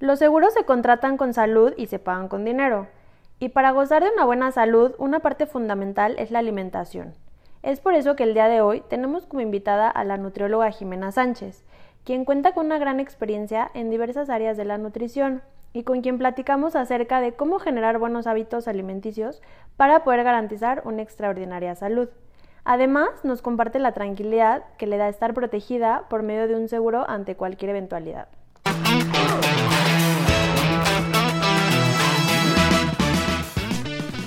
Los seguros se contratan con salud y se pagan con dinero. Y para gozar de una buena salud, una parte fundamental es la alimentación. Es por eso que el día de hoy tenemos como invitada a la nutrióloga Jimena Sánchez, quien cuenta con una gran experiencia en diversas áreas de la nutrición y con quien platicamos acerca de cómo generar buenos hábitos alimenticios para poder garantizar una extraordinaria salud. Además, nos comparte la tranquilidad que le da estar protegida por medio de un seguro ante cualquier eventualidad.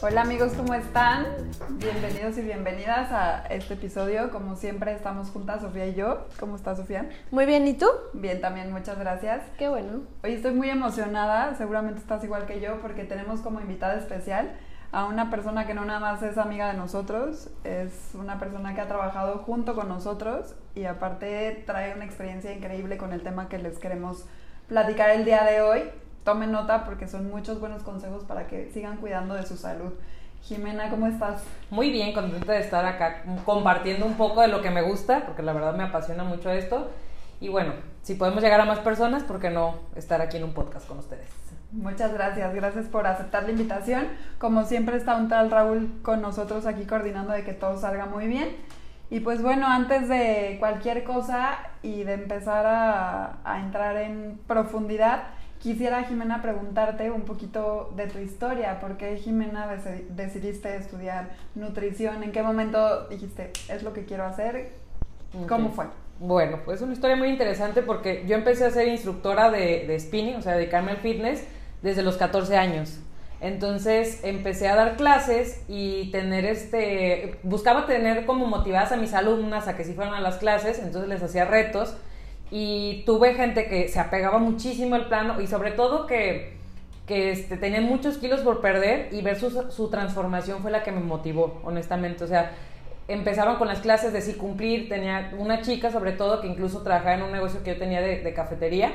Hola amigos, ¿cómo están? Bienvenidos y bienvenidas a este episodio. Como siempre estamos juntas, Sofía y yo. ¿Cómo estás, Sofía? Muy bien, ¿y tú? Bien, también, muchas gracias. Qué bueno. Hoy estoy muy emocionada, seguramente estás igual que yo, porque tenemos como invitada especial a una persona que no nada más es amiga de nosotros, es una persona que ha trabajado junto con nosotros y aparte trae una experiencia increíble con el tema que les queremos platicar el día de hoy. Tomen nota porque son muchos buenos consejos para que sigan cuidando de su salud. Jimena, ¿cómo estás? Muy bien, contenta de estar acá compartiendo un poco de lo que me gusta, porque la verdad me apasiona mucho esto. Y bueno, si podemos llegar a más personas, ¿por qué no estar aquí en un podcast con ustedes? Muchas gracias, gracias por aceptar la invitación. Como siempre está un tal Raúl con nosotros aquí coordinando de que todo salga muy bien. Y pues bueno, antes de cualquier cosa y de empezar a, a entrar en profundidad, quisiera Jimena preguntarte un poquito de tu historia. ¿Por qué Jimena deci- decidiste estudiar nutrición? ¿En qué momento dijiste, es lo que quiero hacer? ¿Cómo fue? Bueno, pues es una historia muy interesante porque yo empecé a ser instructora de, de spinning, o sea, dedicarme al fitness desde los 14 años. Entonces empecé a dar clases y tener este, buscaba tener como motivadas a mis alumnas a que sí fueran a las clases, entonces les hacía retos y tuve gente que se apegaba muchísimo al plano y sobre todo que, que este, muchos kilos por perder y ver su, su transformación fue la que me motivó, honestamente. O sea, empezaron con las clases de sí cumplir, tenía una chica sobre todo que incluso trabajaba en un negocio que yo tenía de, de cafetería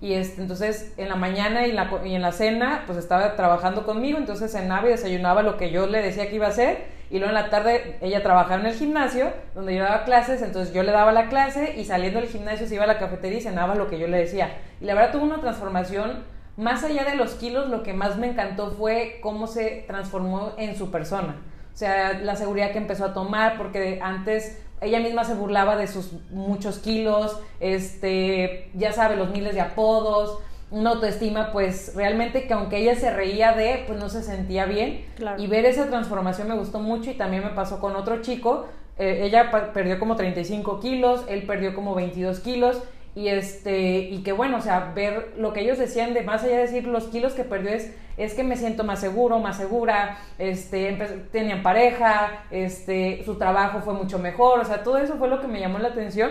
y este, entonces en la mañana y en la, y en la cena pues estaba trabajando conmigo, entonces cenaba y desayunaba lo que yo le decía que iba a hacer y luego en la tarde ella trabajaba en el gimnasio donde yo daba clases, entonces yo le daba la clase y saliendo del gimnasio se iba a la cafetería y cenaba lo que yo le decía. Y la verdad tuvo una transformación, más allá de los kilos, lo que más me encantó fue cómo se transformó en su persona. O sea, la seguridad que empezó a tomar, porque antes ella misma se burlaba de sus muchos kilos, este, ya sabe, los miles de apodos, una autoestima, pues realmente que aunque ella se reía de, pues no se sentía bien. Claro. Y ver esa transformación me gustó mucho y también me pasó con otro chico. Eh, ella perdió como 35 kilos, él perdió como 22 kilos. Y este, y que bueno, o sea, ver lo que ellos decían de más allá de decir los kilos que perdió es, es que me siento más seguro, más segura, este, tenían pareja, este, su trabajo fue mucho mejor, o sea, todo eso fue lo que me llamó la atención.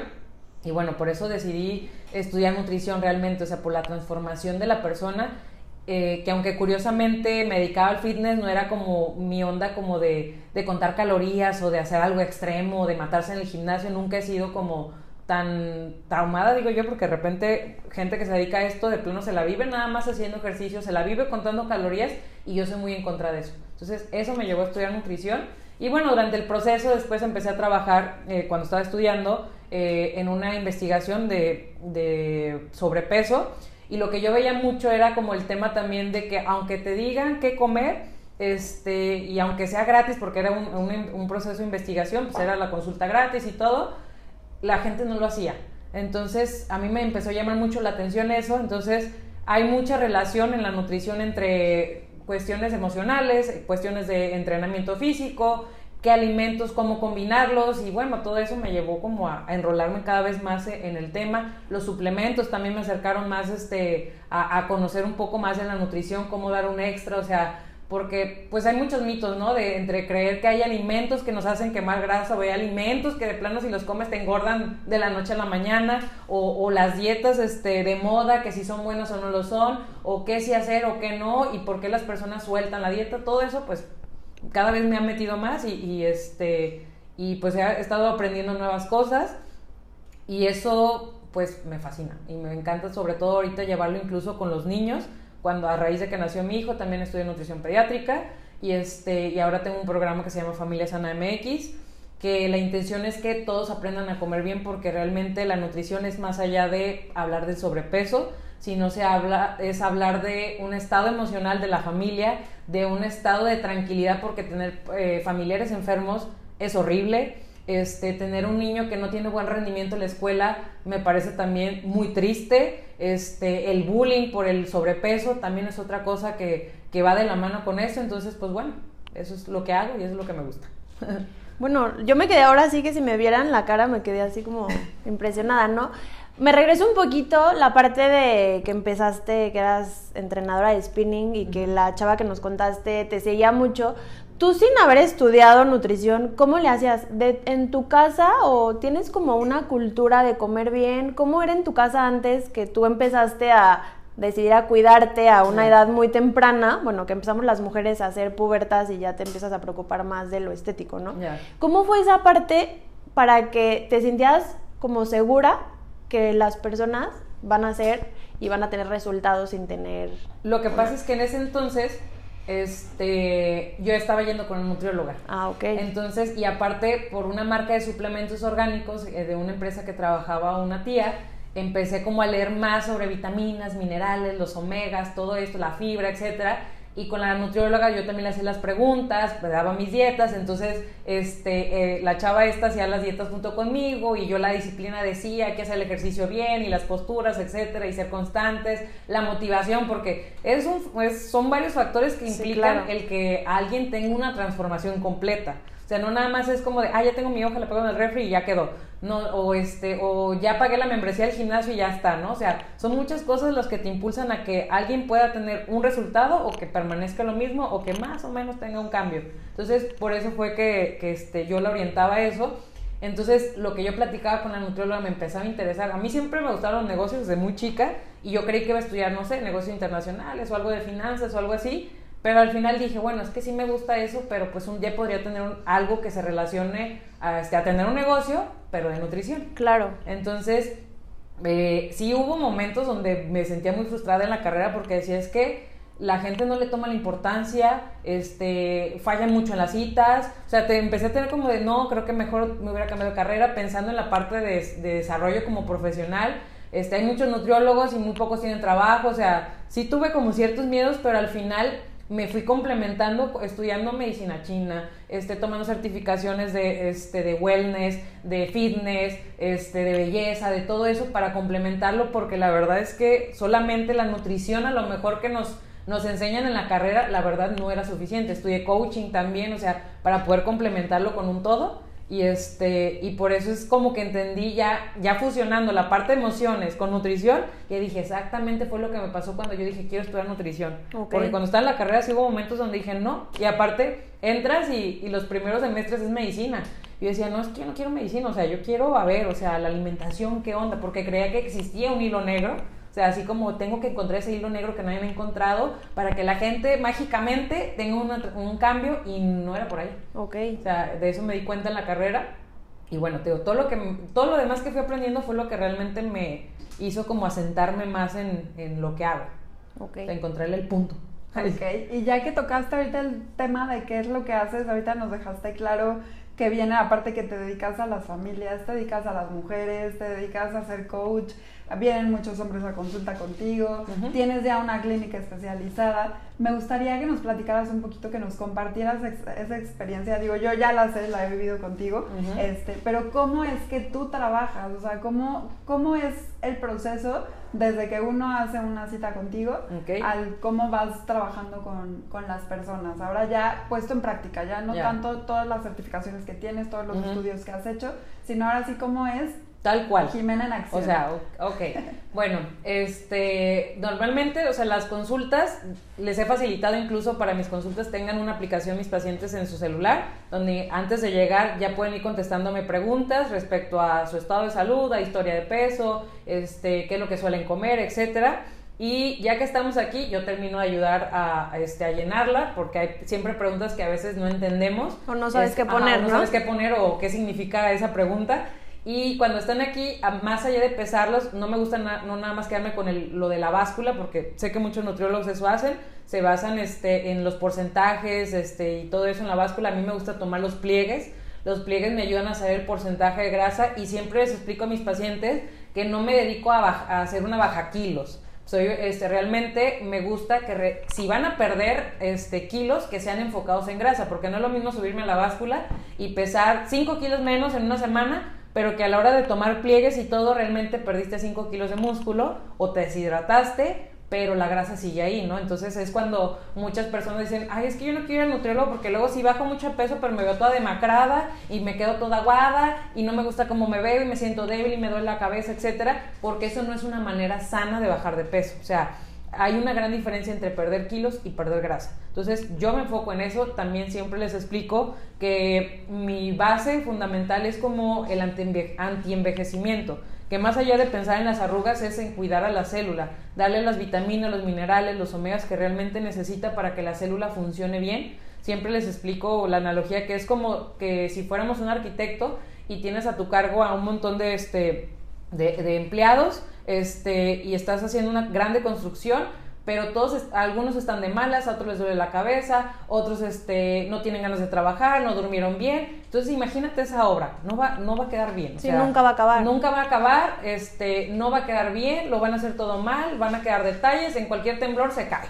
Y bueno, por eso decidí estudiar nutrición realmente, o sea, por la transformación de la persona, eh, que aunque curiosamente me dedicaba al fitness, no era como mi onda como de, de contar calorías o de hacer algo extremo, o de matarse en el gimnasio, nunca he sido como tan traumada, digo yo, porque de repente gente que se dedica a esto de plano se la vive nada más haciendo ejercicio, se la vive contando calorías y yo soy muy en contra de eso. Entonces eso me llevó a estudiar nutrición y bueno, durante el proceso después empecé a trabajar eh, cuando estaba estudiando eh, en una investigación de, sobrepeso y lo que yo veía mucho era como el tema también de que aunque te digan qué comer, este, y aunque sea gratis, porque era un, un- un proceso de investigación, pues era la consulta gratis y todo, la gente no lo hacía. Entonces, a mí me empezó a llamar mucho la atención eso. Entonces, hay mucha relación en la nutrición entre cuestiones emocionales, cuestiones de entrenamiento físico, qué alimentos, cómo combinarlos y bueno, todo eso me llevó como a, a enrolarme cada vez más e- en el tema. Los suplementos también me acercaron más este, a, a conocer un poco más de la nutrición, cómo dar un extra, o sea, porque pues hay muchos mitos, ¿no? De entre creer que hay alimentos que nos hacen quemar grasa o hay alimentos que de plano si los comes te engordan de la noche a la mañana o, las dietas este, de moda que si son buenas o no lo son o qué sí hacer o qué no y por qué las personas sueltan la dieta, todo eso pues cada vez me ha metido más y, y este y pues he estado aprendiendo nuevas cosas y eso pues me fascina y me encanta sobre todo ahorita llevarlo incluso con los niños cuando a raíz de que nació mi hijo también estudié nutrición pediátrica y, este, y ahora tengo un programa que se llama Familia Sana MX, que la intención es que todos aprendan a comer bien porque realmente la nutrición es más allá de hablar del sobrepeso, sino se habla, es hablar de un estado emocional de la familia, de un estado de tranquilidad porque tener eh, familiares enfermos es horrible este, tener un niño que no tiene buen rendimiento en la escuela me parece también muy triste. Este, el bullying por el sobrepeso también es otra cosa que, que va de la mano con eso. Entonces, pues bueno, eso es lo que hago y eso es lo que me gusta. Bueno, yo me quedé ahora sí que si me vieran la cara me quedé así como impresionada, ¿no? Me regreso un poquito la parte de que empezaste, que eras entrenadora de spinning y que la chava que nos contaste te seguía mucho. Tú sin haber estudiado nutrición, ¿cómo le hacías? ¿De, ¿En tu casa o tienes como una cultura de comer bien? ¿Cómo era en tu casa antes que tú empezaste a decidir a cuidarte a una edad muy temprana? Bueno, que empezamos las mujeres a hacer pubertas y ya te empiezas a preocupar más de lo estético, ¿no? ¿Cómo fue esa parte para que te sintieras como segura que las personas van a hacer y van a tener resultados sin tener... Lo que pasa es que en ese entonces este, yo estaba yendo con una nutrióloga. Ah, ok. Entonces, y aparte, por una marca de suplementos orgánicos eh, de una empresa que trabajaba una tía, empecé como a leer más sobre vitaminas, minerales, los omegas, todo esto, la fibra, etcétera. Y con la nutrióloga yo también le hacía las preguntas, me daba mis dietas, entonces este, eh, la chava esta hacía las dietas junto conmigo y yo la disciplina decía que hacer el ejercicio bien y las posturas, etcétera, y ser constantes, la motivación, porque es un, es- son varios factores que Sí, implican claro. el que alguien tenga una transformación completa. O sea, no nada más es como de, ah, ya tengo mi hoja, la pongo en el refri y ya quedó. No, o este, o ya pagué la membresía del gimnasio y ya está, ¿no? O sea, son muchas cosas las que te impulsan a que alguien pueda tener un resultado o que permanezca lo mismo o que más o menos tenga un cambio. Entonces, por eso fue que, que este, yo la orientaba a eso. Entonces, lo que yo platicaba con la nutrióloga me empezaba a interesar. A mí siempre me gustaron los negocios desde muy chica y yo creí que iba a estudiar, no sé, negocios internacionales o algo de finanzas o algo así. Pero al final dije, bueno, es que sí me gusta eso, pero pues un día podría tener un- algo que se relacione a, este, a tener un negocio, pero de nutrición. Claro. Entonces, eh, sí hubo momentos donde me sentía muy frustrada en la carrera porque decía, es que la gente no le toma la importancia, este, fallan mucho en las citas, o sea, te empecé a tener como de, no, creo que mejor me hubiera cambiado de carrera pensando en la parte de, de desarrollo como profesional. Este, hay muchos nutriólogos y muy pocos tienen trabajo, o sea, sí tuve como ciertos miedos, pero al final me fui complementando estudiando medicina china, este, tomando certificaciones de, este, de wellness, de fitness, este, de belleza, de todo eso para complementarlo, porque la verdad es que solamente la nutrición a lo mejor que nos, nos enseñan en la carrera, la verdad no era suficiente. Estudié coaching también, o sea, para poder complementarlo con un todo. Y este, y por eso es como que entendí ya, ya fusionando la parte de emociones con nutrición, y dije, exactamente fue lo que me pasó cuando yo dije, quiero estudiar nutrición. Porque cuando estaba en la carrera sí hubo momentos donde dije, no, y aparte entras y, y los primeros semestres es medicina. Y yo decía, no, es que yo no quiero medicina, o sea, yo quiero, a ver, o sea, la alimentación, ¿qué onda? Porque creía que existía un hilo negro, o sea, así como tengo que encontrar ese hilo negro que nadie me ha encontrado para que la gente mágicamente tenga una- un cambio y no era por ahí. Ok. O sea, de eso me di cuenta en la carrera. Y bueno, te digo, todo lo, que, todo lo demás que fui aprendiendo fue lo que realmente me hizo como asentarme más en, en lo que hago. Ok. O sea, encontrarle el punto. Ok, y ya que tocaste ahorita el tema de qué es lo que haces, ahorita nos dejaste claro que viene aparte que te dedicas a las familias, te dedicas a las mujeres, te dedicas a ser coach, vienen muchos hombres a consulta contigo, Ujú. tienes ya una clínica especializada. Me gustaría que nos platicaras un poquito, que nos compartieras ex- esa experiencia. Digo, yo ya la sé, la he vivido contigo, Ujú. este, pero ¿cómo es que tú trabajas? O sea, ¿cómo, cómo es el proceso desde que uno hace una cita contigo al cómo vas trabajando con, con las personas. Ahora ya puesto en práctica, ya no Ya. tanto todas las certificaciones que tienes, todos los estudios que has hecho, sino ahora sí cómo es Tal cual. Jimena en acción. O sea, ok. Bueno, este, normalmente, o sea, las consultas les he facilitado incluso para mis consultas tengan una aplicación mis pacientes en su celular, donde antes de llegar ya pueden ir contestándome preguntas respecto a su estado de salud, a historia de peso, este, qué es lo que suelen comer, etcétera. Y ya que estamos aquí, yo termino de ayudar a, este, a llenarla, porque hay siempre preguntas que a veces no entendemos. O no sabes qué poner, no sabes qué poner o qué significa esa pregunta. Y cuando están aquí, más allá de pesarlos, no me gusta no nada más quedarme con el, lo de la báscula, porque sé que muchos nutriólogos eso hacen, se basan este, en los porcentajes este, y todo eso en la báscula. A mí me gusta tomar los pliegues. Los pliegues me ayudan a saber el porcentaje de grasa y siempre les explico a mis pacientes que no me dedico a, a hacer una baja kilos. Soy, este, realmente me gusta que si van a perder este, kilos, que sean enfocados en grasa, porque no es lo mismo subirme a la báscula y pesar 5 kilos menos en una semana pero que a la hora de tomar pliegues y todo realmente perdiste 5 kilos de músculo o te deshidrataste, pero la grasa sigue ahí, ¿no? Entonces es cuando muchas personas dicen, ay, es que yo no quiero ir al nutriólogo porque luego si bajo mucho peso, pero me veo toda demacrada y me quedo toda aguada y no me gusta cómo me veo y me siento débil y me duele la cabeza, etcétera, porque eso no es una manera sana de bajar de peso. O sea, hay una gran diferencia entre perder kilos y perder grasa. Entonces yo me enfoco en eso, también siempre les explico que mi base fundamental es como el antienvejecimiento, que más allá de pensar en las arrugas es en cuidar a la célula, darle las vitaminas, los minerales, los omegas que realmente necesita para que la célula funcione bien. Siempre les explico la analogía que es como que si fuéramos un arquitecto y tienes a tu cargo a un montón de, este, de empleados, este, y estás haciendo una grande construcción, pero todos, algunos están de malas, a otros les duele la cabeza, otros este, no tienen ganas de trabajar, no durmieron bien. Entonces imagínate esa obra, no va, no va a quedar bien. Sí, nunca va a acabar. Nunca va a acabar, este, no va a quedar bien, lo van a hacer todo mal, van a quedar detalles, en cualquier temblor se cae.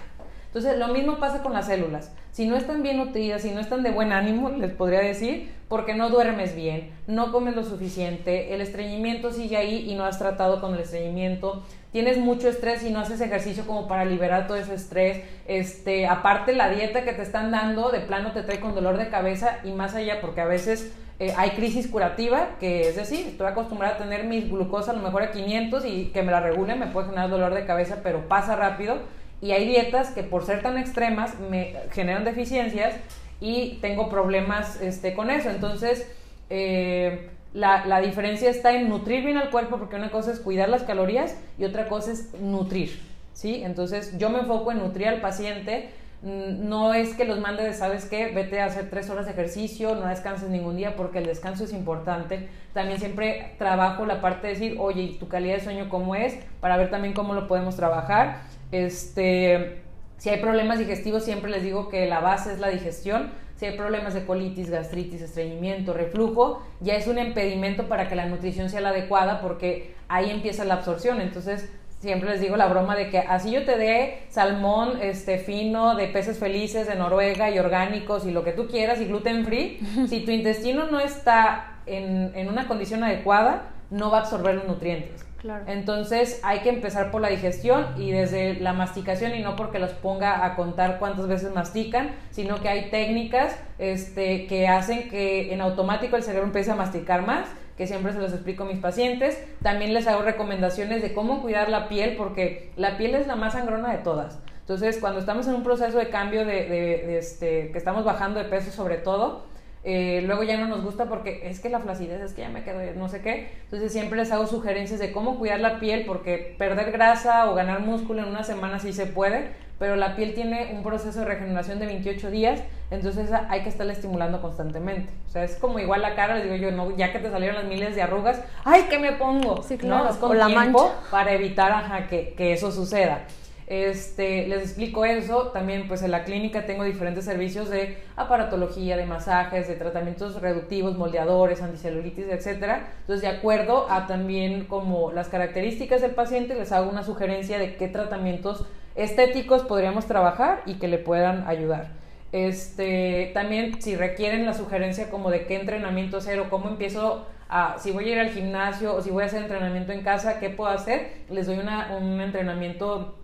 Entonces lo mismo pasa con las células. Si no están bien nutridas, si no están de buen ánimo, les podría decir, porque no duermes bien, no comes lo suficiente, el estreñimiento sigue ahí y no has tratado con el estreñimiento, tienes mucho estrés y no haces ejercicio como para liberar todo ese estrés, este, aparte la dieta que te están dando de plano te trae con dolor de cabeza y más allá porque a veces eh, hay crisis curativa, que es decir, estoy acostumbrada a tener mi glucosa a lo mejor a 500 y que me la regulen me puede generar dolor de cabeza, pero pasa rápido y hay dietas que por ser tan extremas me generan deficiencias y tengo problemas este, con eso. Entonces, eh, la, la, diferencia está en nutrir bien al cuerpo, porque una cosa es cuidar las calorías y otra cosa es nutrir. ¿sí? Entonces, yo me enfoco en nutrir al paciente. Mm, no es que los mande de, ¿sabes qué? Vete a hacer tres horas de ejercicio, no descanses ningún día, porque el descanso es importante. También siempre trabajo la parte de decir, oye, ¿y tu calidad de sueño cómo es? Para ver también cómo lo podemos trabajar. Este, si hay problemas digestivos, siempre les digo que la base es la digestión. Si hay problemas de colitis, gastritis, estreñimiento, reflujo, ya es un impedimento para que la nutrición sea la adecuada porque ahí empieza la absorción. Entonces, siempre les digo la broma de que así yo te dé salmón este fino de peces felices de Noruega y orgánicos y lo que tú quieras y gluten free, si tu intestino no está en, en una condición adecuada, no va a absorber los nutrientes. Entonces hay que empezar por la digestión y desde la masticación y no porque los ponga a contar cuántas veces mastican, sino que hay técnicas este, que hacen que en automático el cerebro empiece a masticar más, que siempre se los explico a mis pacientes. También les hago recomendaciones de cómo cuidar la piel porque la piel es la más sangrona de todas. Entonces cuando estamos en un proceso de cambio de, este, que estamos bajando de peso sobre todo, eh, luego ya no nos gusta porque es que la flacidez es que ya me quedo no sé qué. Entonces siempre les hago sugerencias de cómo cuidar la piel porque perder grasa o ganar músculo en una semana sí se puede, pero la piel tiene un proceso de regeneración de 28 días, entonces hay que estarla estimulando constantemente. O sea, es como igual la cara, les digo yo, no, ya que te salieron las miles de arrugas, ¡ay, qué me pongo! Sí, claro, ¿no? Es con la tiempo para evitar que, que eso suceda. Este, les explico eso. También, pues en la clínica tengo diferentes servicios de aparatología, de masajes, de tratamientos reductivos, moldeadores, anticelulitis, etcétera. Entonces, de acuerdo a también como las características del paciente, les hago una sugerencia de qué tratamientos estéticos podríamos trabajar y que le puedan ayudar. Este, también si requieren la sugerencia como de qué entrenamiento hacer o cómo empiezo a, si voy a ir al gimnasio o si voy a hacer entrenamiento en casa, qué puedo hacer, les doy un entrenamiento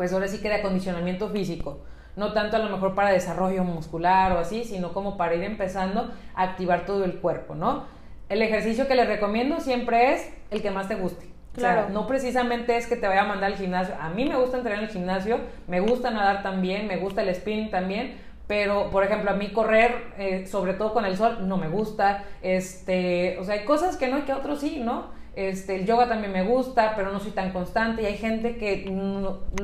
pues ahora sí que de acondicionamiento físico. No tanto a lo mejor para desarrollo muscular o así, sino como para ir empezando a activar todo el cuerpo, ¿no? el ejercicio que les recomiendo siempre es el que más te guste. Claro. no precisamente es que te vaya a mandar al gimnasio. A mí me gusta entrenar en el gimnasio, me gusta nadar también, me gusta el spinning también, pero por ejemplo a mí correr, eh, sobre todo con el sol, no me gusta. Este, o sea, hay cosas que no y que otros sí, ¿no? Este, el yoga también me gusta, pero no soy tan constante y hay gente que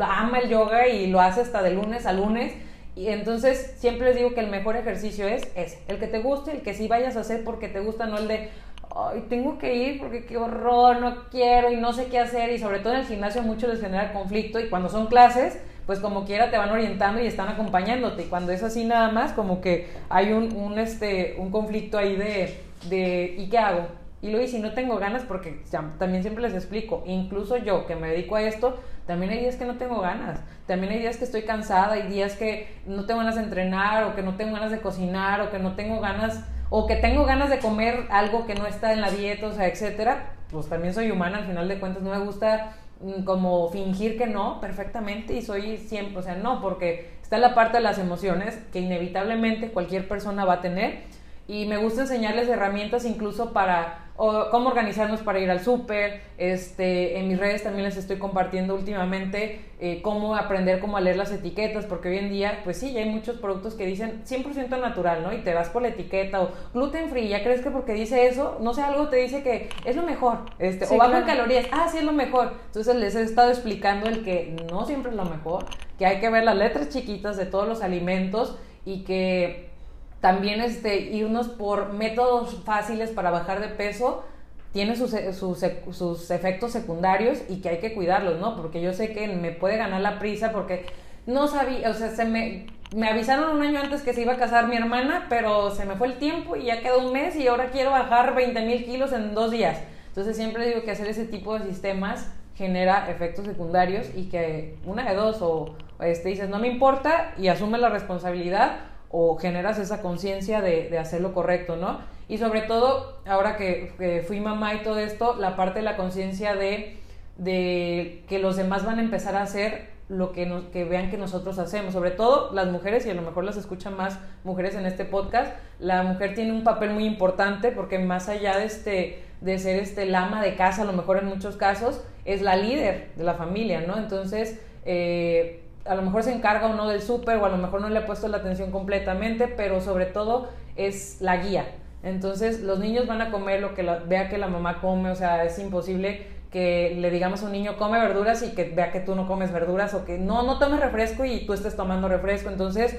ama el yoga y lo hace hasta de lunes a lunes. Y entonces siempre les digo que el mejor ejercicio es ese, el que te guste, el que sí vayas a hacer porque te gusta, no el de, ay, tengo que ir porque qué horror, no quiero y no sé qué hacer. Y sobre todo en el gimnasio mucho les genera conflicto y cuando son clases, pues como quiera te van orientando y están acompañándote. Y cuando es así nada más, como que hay un, este, conflicto ahí de, ¿y qué hago? Y luego, y si no tengo ganas, porque también siempre les explico, incluso yo que me dedico a esto, también hay días que no tengo ganas, también hay días que estoy cansada, hay días que no tengo ganas de entrenar, o que no tengo ganas de cocinar, o que no tengo ganas o que tengo ganas de comer algo que no está en la dieta, o sea, etcétera, pues también soy humana, al final de cuentas no me gusta mm, como fingir que no perfectamente y soy siempre, o sea, no, porque está la parte de las emociones que inevitablemente cualquier persona va a tener y me gusta enseñarles herramientas incluso para o cómo organizarnos para ir al súper. Este, en mis redes también les estoy compartiendo últimamente eh, cómo aprender cómo a leer las etiquetas, porque hoy en día, pues sí, ya hay muchos productos que dicen 100% natural, ¿no? Y te vas por la etiqueta o gluten free, ya crees que porque dice eso, no sé, algo te dice que es lo mejor, este, o bajo en calorías, ah, sí es lo mejor. Entonces les he estado explicando el que no siempre es lo mejor, que hay que ver las letras chiquitas de todos los alimentos y que también este, irnos por métodos fáciles para bajar de peso tiene sus, sus, sus, efectos secundarios y que hay que cuidarlos, ¿no? Porque yo sé que me puede ganar la prisa porque no sabía, o sea, se me, me avisaron un año antes que se iba a casar mi hermana, pero se me fue el tiempo y ya quedó un mes y ahora quiero bajar 20 mil kilos en dos días. Entonces siempre digo que hacer ese tipo de sistemas genera efectos secundarios y que una de dos o este, dices no me importa y asume la responsabilidad o generas esa conciencia de, de, hacer lo correcto, ¿no? Y sobre todo, ahora que, fui mamá y todo esto, la parte de la conciencia de, de, que los demás van a empezar a hacer lo que, nos, que vean que nosotros hacemos, sobre todo las mujeres, y a lo mejor las escuchan más mujeres en este podcast, la mujer tiene un papel muy importante porque más allá de, este, de ser este, el ama de casa, a lo mejor en muchos casos, es la líder de la familia, ¿no? Entonces, eh, a lo mejor se encarga o no del súper o a lo mejor no le ha puesto la atención completamente, pero sobre todo es la guía. Entonces los niños van a comer lo que vea que la mamá come, o sea, es imposible que le digamos a un niño come verduras y que vea que tú no comes verduras o que no, no tomes refresco y tú estés tomando refresco. Entonces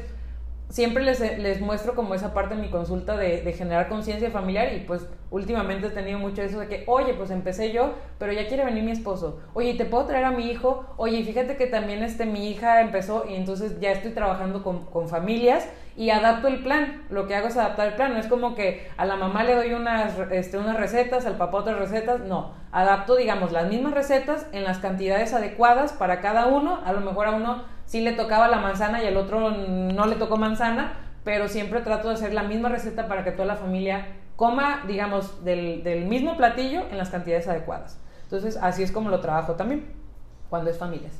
siempre les, les, muestro como esa parte en mi consulta de, de generar conciencia familiar y pues últimamente he tenido mucho eso de que, oye, pues empecé yo, pero ya quiere venir mi esposo. Oye, ¿te puedo traer a mi hijo? Oye, fíjate que también este, mi hija empezó y entonces ya estoy trabajando con, con familias y adapto el plan. Lo que hago es adaptar el plan. No es como que a la mamá le doy unas, este, unas recetas, al papá otras recetas. No, adapto, digamos, las mismas recetas en las cantidades adecuadas para cada uno. A lo mejor a uno sí le tocaba la manzana y al otro no le tocó manzana, pero siempre trato de hacer la misma receta para que toda la familia coma, digamos, del, del mismo platillo en las cantidades adecuadas. Entonces, así es como lo trabajo también, cuando es familias.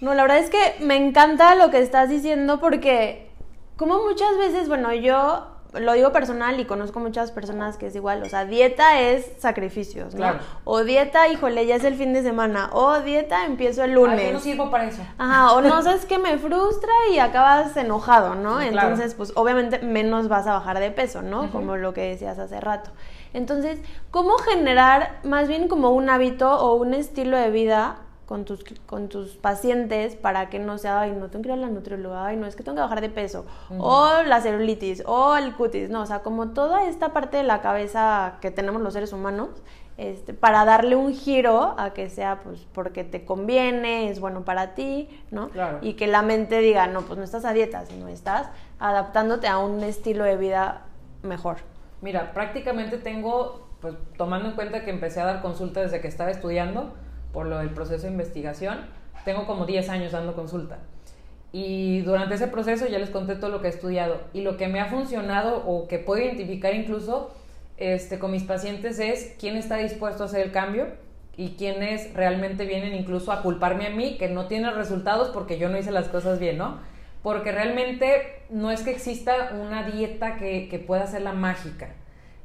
No, la verdad es que me encanta lo que estás diciendo porque como muchas veces, bueno, yo lo digo personal y conozco muchas personas que es igual, o sea, dieta es sacrificios, ¿no? O dieta, híjole, ya es el fin de semana, o dieta, empiezo el lunes. Ay, no sirvo para eso. Ajá, o no sabes que me frustra y acabas enojado, ¿no? Entonces, pues obviamente menos vas a bajar de peso, ¿no? Como lo que decías hace rato. Entonces, ¿cómo generar más bien como un hábito o un estilo de vida con tus, con tus pacientes para que no sea, ay, no tengo que ir a la nutrióloga, ay, no, es que tengo que bajar de peso, o la celulitis, o el cutis, no, o sea, como toda esta parte de la cabeza que tenemos los seres humanos, este, para darle un giro a que sea, pues, porque te conviene, es bueno para ti, ¿no? Claro. Y que la mente diga, no, pues no estás a dieta, sino estás adaptándote a un estilo de vida mejor. Mira, prácticamente tengo, pues, tomando en cuenta que empecé a dar consulta desde que estaba estudiando, por lo del proceso de investigación, tengo como 10 años dando consulta. Y durante ese proceso ya les conté todo lo que he estudiado. Y lo que me ha funcionado o que puedo identificar incluso este, con mis pacientes es quién está dispuesto a hacer el cambio y quiénes realmente vienen incluso a culparme a mí que no tienen resultados porque yo no hice las cosas bien, ¿no? Porque realmente no es que exista una dieta que, que pueda ser la mágica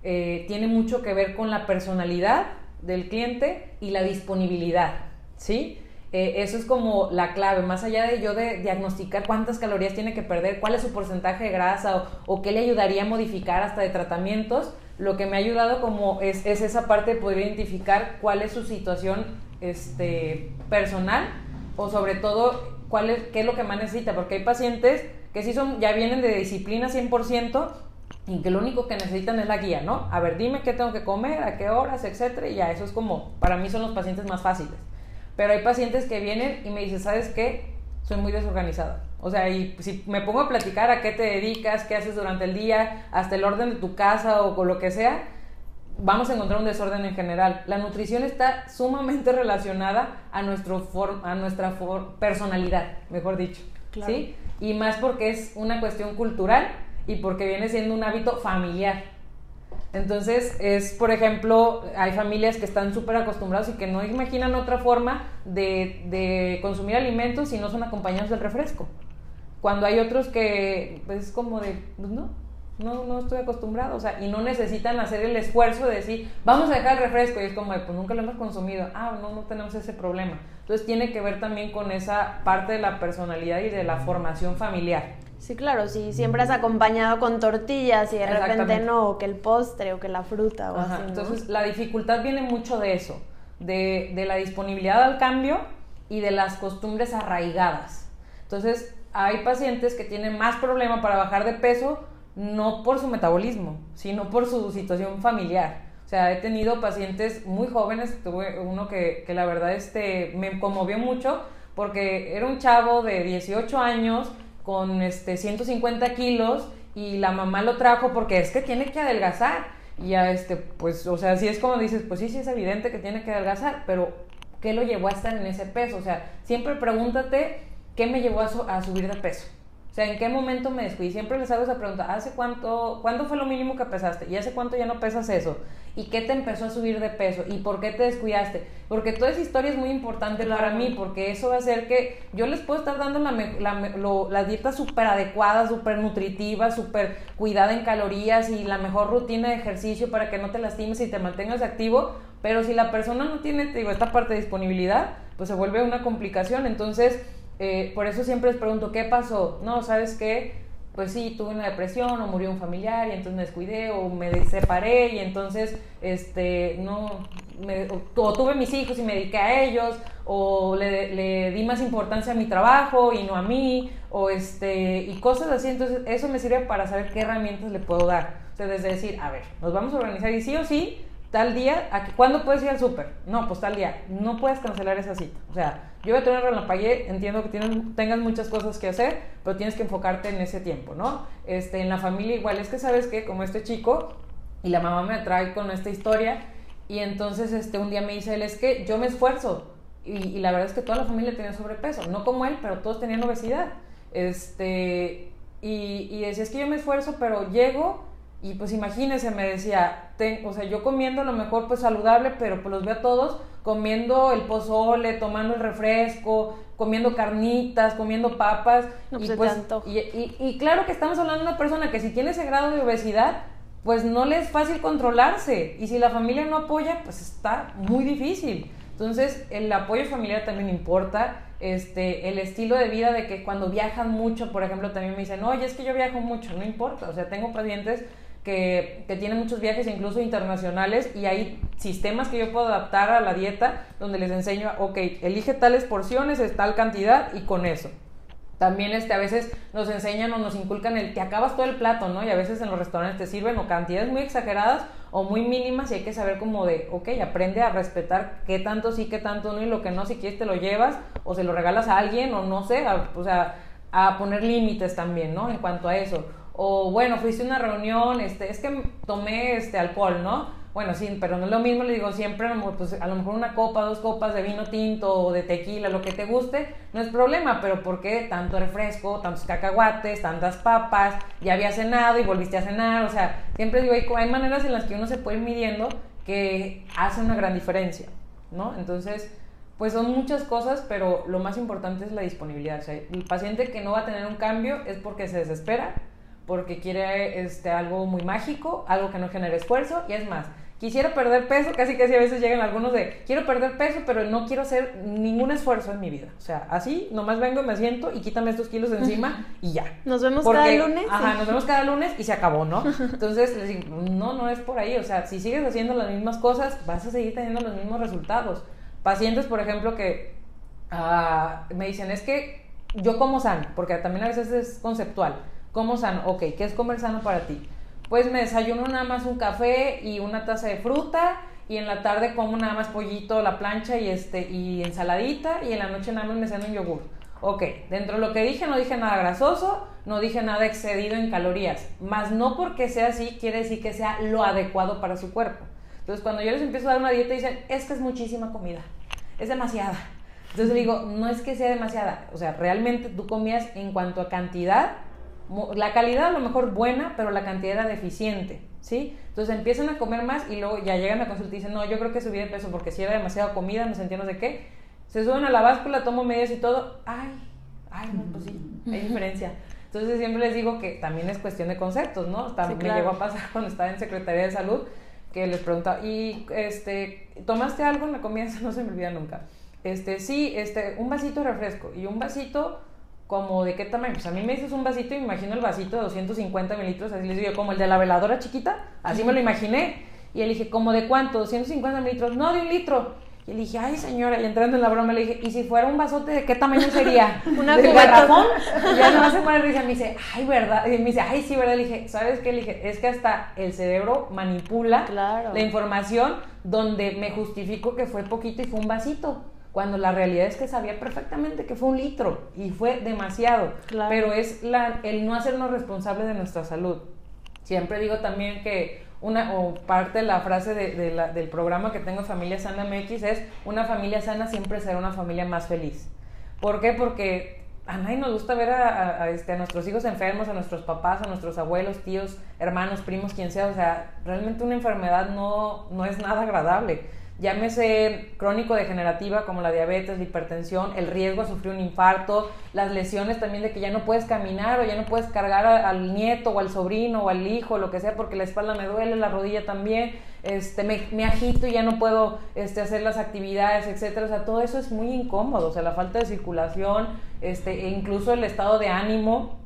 eh, tiene mucho que ver con la personalidad del cliente y la disponibilidad, ¿sí? Eh, eso es como la clave, más allá de yo de diagnosticar cuántas calorías tiene que perder, cuál es su porcentaje de grasa o, qué le ayudaría a modificar hasta de tratamientos, lo que me ha ayudado como es, esa parte de poder identificar cuál es su situación este, personal o sobre todo cuál es, qué es lo que más necesita, porque hay pacientes que sí son, ya vienen de disciplina 100%, y que lo único que necesitan es la guía, ¿no? A ver, dime qué tengo que comer, a qué horas, etcétera, y ya, eso es como, para mí son los pacientes más fáciles. Pero hay pacientes que vienen y me dicen, ¿sabes qué? Soy muy desorganizada. O sea, y si me pongo a platicar a qué te dedicas, qué haces durante el día, hasta el orden de tu casa o con lo que sea, vamos a encontrar un desorden en general. La nutrición está sumamente relacionada a, nuestro a nuestra personalidad, mejor dicho. ¿sí? Y más porque es una cuestión cultural y porque viene siendo un hábito familiar. Entonces, es, por ejemplo, hay familias que están súper acostumbrados y que no imaginan otra forma de, de, consumir alimentos si no son acompañados del refresco. Cuando hay otros que, pues, es como de, pues no, no, no estoy acostumbrado, o sea, y no necesitan hacer el esfuerzo de decir, vamos a dejar el refresco, y es como, pues nunca lo hemos consumido, ah, no, no tenemos ese problema. Entonces, tiene que ver también con esa parte de la personalidad y de la formación familiar. Sí, claro, si siempre has acompañado con tortillas y de repente no, o que el postre o que la fruta o así. Entonces, la dificultad viene mucho de eso, de, de la disponibilidad al cambio y de las costumbres arraigadas. Entonces, hay pacientes que tienen más problema para bajar de peso, no por su metabolismo, sino por su situación familiar. O sea, he tenido pacientes muy jóvenes, tuve uno que, que la verdad este, me conmovió mucho porque era un chavo de 18 años, con este 150 kilos y la mamá lo trajo porque es que tiene que adelgazar. Y ya este, pues, o sea, si es como dices, pues sí, sí es evidente que tiene que adelgazar, pero ¿qué lo llevó a estar en ese peso? O sea, siempre pregúntate qué me llevó a, a subir de peso. O sea, ¿en qué momento me descuidé? Siempre les hago esa pregunta, ¿hace cuánto, cuándo fue lo mínimo que pesaste? ¿Y hace cuánto ya no pesas eso? ¿Y qué te empezó a subir de peso? ¿Y por qué te descuidaste? Porque toda esa historia es muy importante para mí, porque eso va a hacer que yo les puedo estar dando la, la, dieta súper adecuada, súper nutritiva, súper cuidada en calorías y la mejor rutina de ejercicio para que no te lastimes y te mantengas activo, pero si la persona no tiene, digo, esta parte de disponibilidad, pues se vuelve una complicación. Entonces, eh, por eso siempre les pregunto, ¿qué pasó? No, ¿sabes qué? Pues sí, tuve una depresión o murió un familiar y entonces me descuidé o me separé y entonces, este, no, o, tuve mis hijos y me dediqué a ellos o le, le, di más importancia a mi trabajo y no a mí o este, y cosas así. Entonces, eso me sirve para saber qué herramientas le puedo dar. O sea, desde decir, a ver, nos vamos a organizar y sí o sí, tal día, ¿cuándo puedes ir al súper? No, pues tal día, no puedes cancelar esa cita. O sea, yo voy a tener relampagué, entiendo que tienes, tengas muchas cosas que hacer, pero tienes que enfocarte en ese tiempo, ¿no? Este, en la familia igual, es que sabes que como este chico, y la mamá me atrae con esta historia, y entonces este, un día me dice él, es que yo me esfuerzo, y, la verdad es que toda la familia tenía sobrepeso, no como él, pero todos tenían obesidad. Este, y, y decía, es que yo me esfuerzo, pero llego y pues imagínense, me decía, o sea, yo comiendo a lo mejor pues saludable, pero pues los veo a todos comiendo el pozole, tomando el refresco, comiendo carnitas, comiendo papas. y, pues, y, y, y, claro que estamos hablando de una persona que si tiene ese grado de obesidad, pues no le es fácil controlarse. Y si la familia no apoya, pues está muy difícil. Entonces, el apoyo familiar también importa. Este, el estilo de vida de que cuando viajan mucho, por ejemplo, también me dicen, oye, es que yo viajo mucho, no importa. O sea, tengo pacientes que, que tienen muchos viajes incluso internacionales y hay sistemas que yo puedo adaptar a la dieta donde les enseño, ok, elige tales porciones, es tal cantidad y con eso. También este, a veces nos enseñan o nos inculcan el que acabas todo el plato, ¿no? Y a veces en los restaurantes te sirven o cantidades muy exageradas o muy mínimas y hay que saber como de, ok, aprende a respetar qué tanto sí, qué tanto no y lo que no, si quieres te lo llevas o se lo regalas a alguien o no sé, o sea, a poner límites también, ¿no? En cuanto a eso o bueno, fuiste a una reunión, este, es que tomé este alcohol, ¿no? Bueno, sí, pero no es lo mismo, le digo siempre, pues, a lo mejor una copa, dos copas de vino tinto o de tequila, lo que te guste, no es problema, pero ¿por qué tanto refresco, tantos cacahuates, tantas papas? Ya había cenado y volviste a cenar, o sea, siempre digo, hay, hay maneras en las que uno se puede ir midiendo que hace una gran diferencia, ¿no? Entonces, pues son muchas cosas, pero lo más importante es la disponibilidad. O sea, el paciente que no va a tener un cambio es porque se desespera, porque quiere este, algo muy mágico, algo que no genere esfuerzo, y es más, quisiera perder peso, casi casi a veces llegan algunos de, quiero perder peso, pero no quiero hacer ningún esfuerzo en mi vida. O sea, así, nomás vengo y me siento y quítame estos kilos de encima y ya. Nos vemos cada lunes. Ajá, nos vemos cada lunes y se acabó, ¿no? Entonces les digo, no, no es por ahí. O sea, si sigues haciendo las mismas cosas, vas a seguir teniendo los mismos resultados. Pacientes, por ejemplo, que ah, me dicen, es que yo como sano, porque también a veces es conceptual. ¿Cómo sano? Ok, ¿qué es comer sano para ti? pues me desayuno nada más un café y una taza de fruta y en la tarde como nada más pollito, la plancha y este y ensaladita y en la noche nada más me ceno un yogur. Ok, dentro de lo que dije no dije nada grasoso, no dije nada excedido en calorías, más no porque sea así quiere decir que sea lo adecuado para su cuerpo. Entonces cuando yo les empiezo a dar una dieta dicen, es que es muchísima comida, es demasiada. Entonces digo, no es que sea demasiada, o sea, realmente tú comías en cuanto a cantidad la calidad a lo mejor buena, pero la cantidad era deficiente, ¿sí? Entonces empiezan a comer más y luego ya llegan a consulta y dicen, no, yo creo que subí de peso porque si era demasiada comida, me sentía no sé qué. Se suben a la báscula, tomo medidas y todo, ay, ay, no, pues sí, hay diferencia. Entonces siempre les digo que también es cuestión de conceptos, ¿no? Me llegó a pasar cuando estaba en Secretaría de Salud que les preguntaba, ¿y este, tomaste algo en la comida? No se me olvida nunca. Este, sí, este, un vasito de refresco y un vasito como de qué tamaño. Pues a mí me dices un vasito y me imagino el vasito de 250 mililitros, así les digo, como el de la veladora chiquita, así me lo imaginé. Y él dije, ¿como de cuánto? 250 mililitros, no, de un litro. Y le dije, ay señora, y entrando en la broma le dije, ¿y si fuera un vasote de qué tamaño sería? ¿Una ¿De garrafón? Y ya no hace mal risa, me dice, ay, ¿verdad? Y me dice, ay, sí, ¿verdad? Le dije, ¿sabes qué? Le dije, es que hasta el cerebro manipula la información donde me justifico que fue poquito y fue un vasito cuando la realidad es que sabía perfectamente que fue un litro y fue demasiado. Pero es la, el no hacernos responsables de nuestra salud. Siempre digo también que una o parte de la frase de, del programa que tengo Familia Sana MX es una familia sana siempre será una familia más feliz. ¿Por qué? Porque a nadie nos gusta ver a, este, a nuestros hijos enfermos, a nuestros papás, a nuestros abuelos, tíos, hermanos, primos, quien sea. O sea, realmente una enfermedad no, no es nada agradable llámese crónico degenerativa como la diabetes, la hipertensión, el riesgo a sufrir un infarto, las lesiones también de que ya no puedes caminar o ya no puedes cargar al nieto o al sobrino o al hijo, lo que sea, porque la espalda me duele, la rodilla también, este, me, agito y ya no puedo este, hacer las actividades, etcétera. O sea, todo eso es muy incómodo, o sea, la falta de circulación, este, e incluso el estado de ánimo,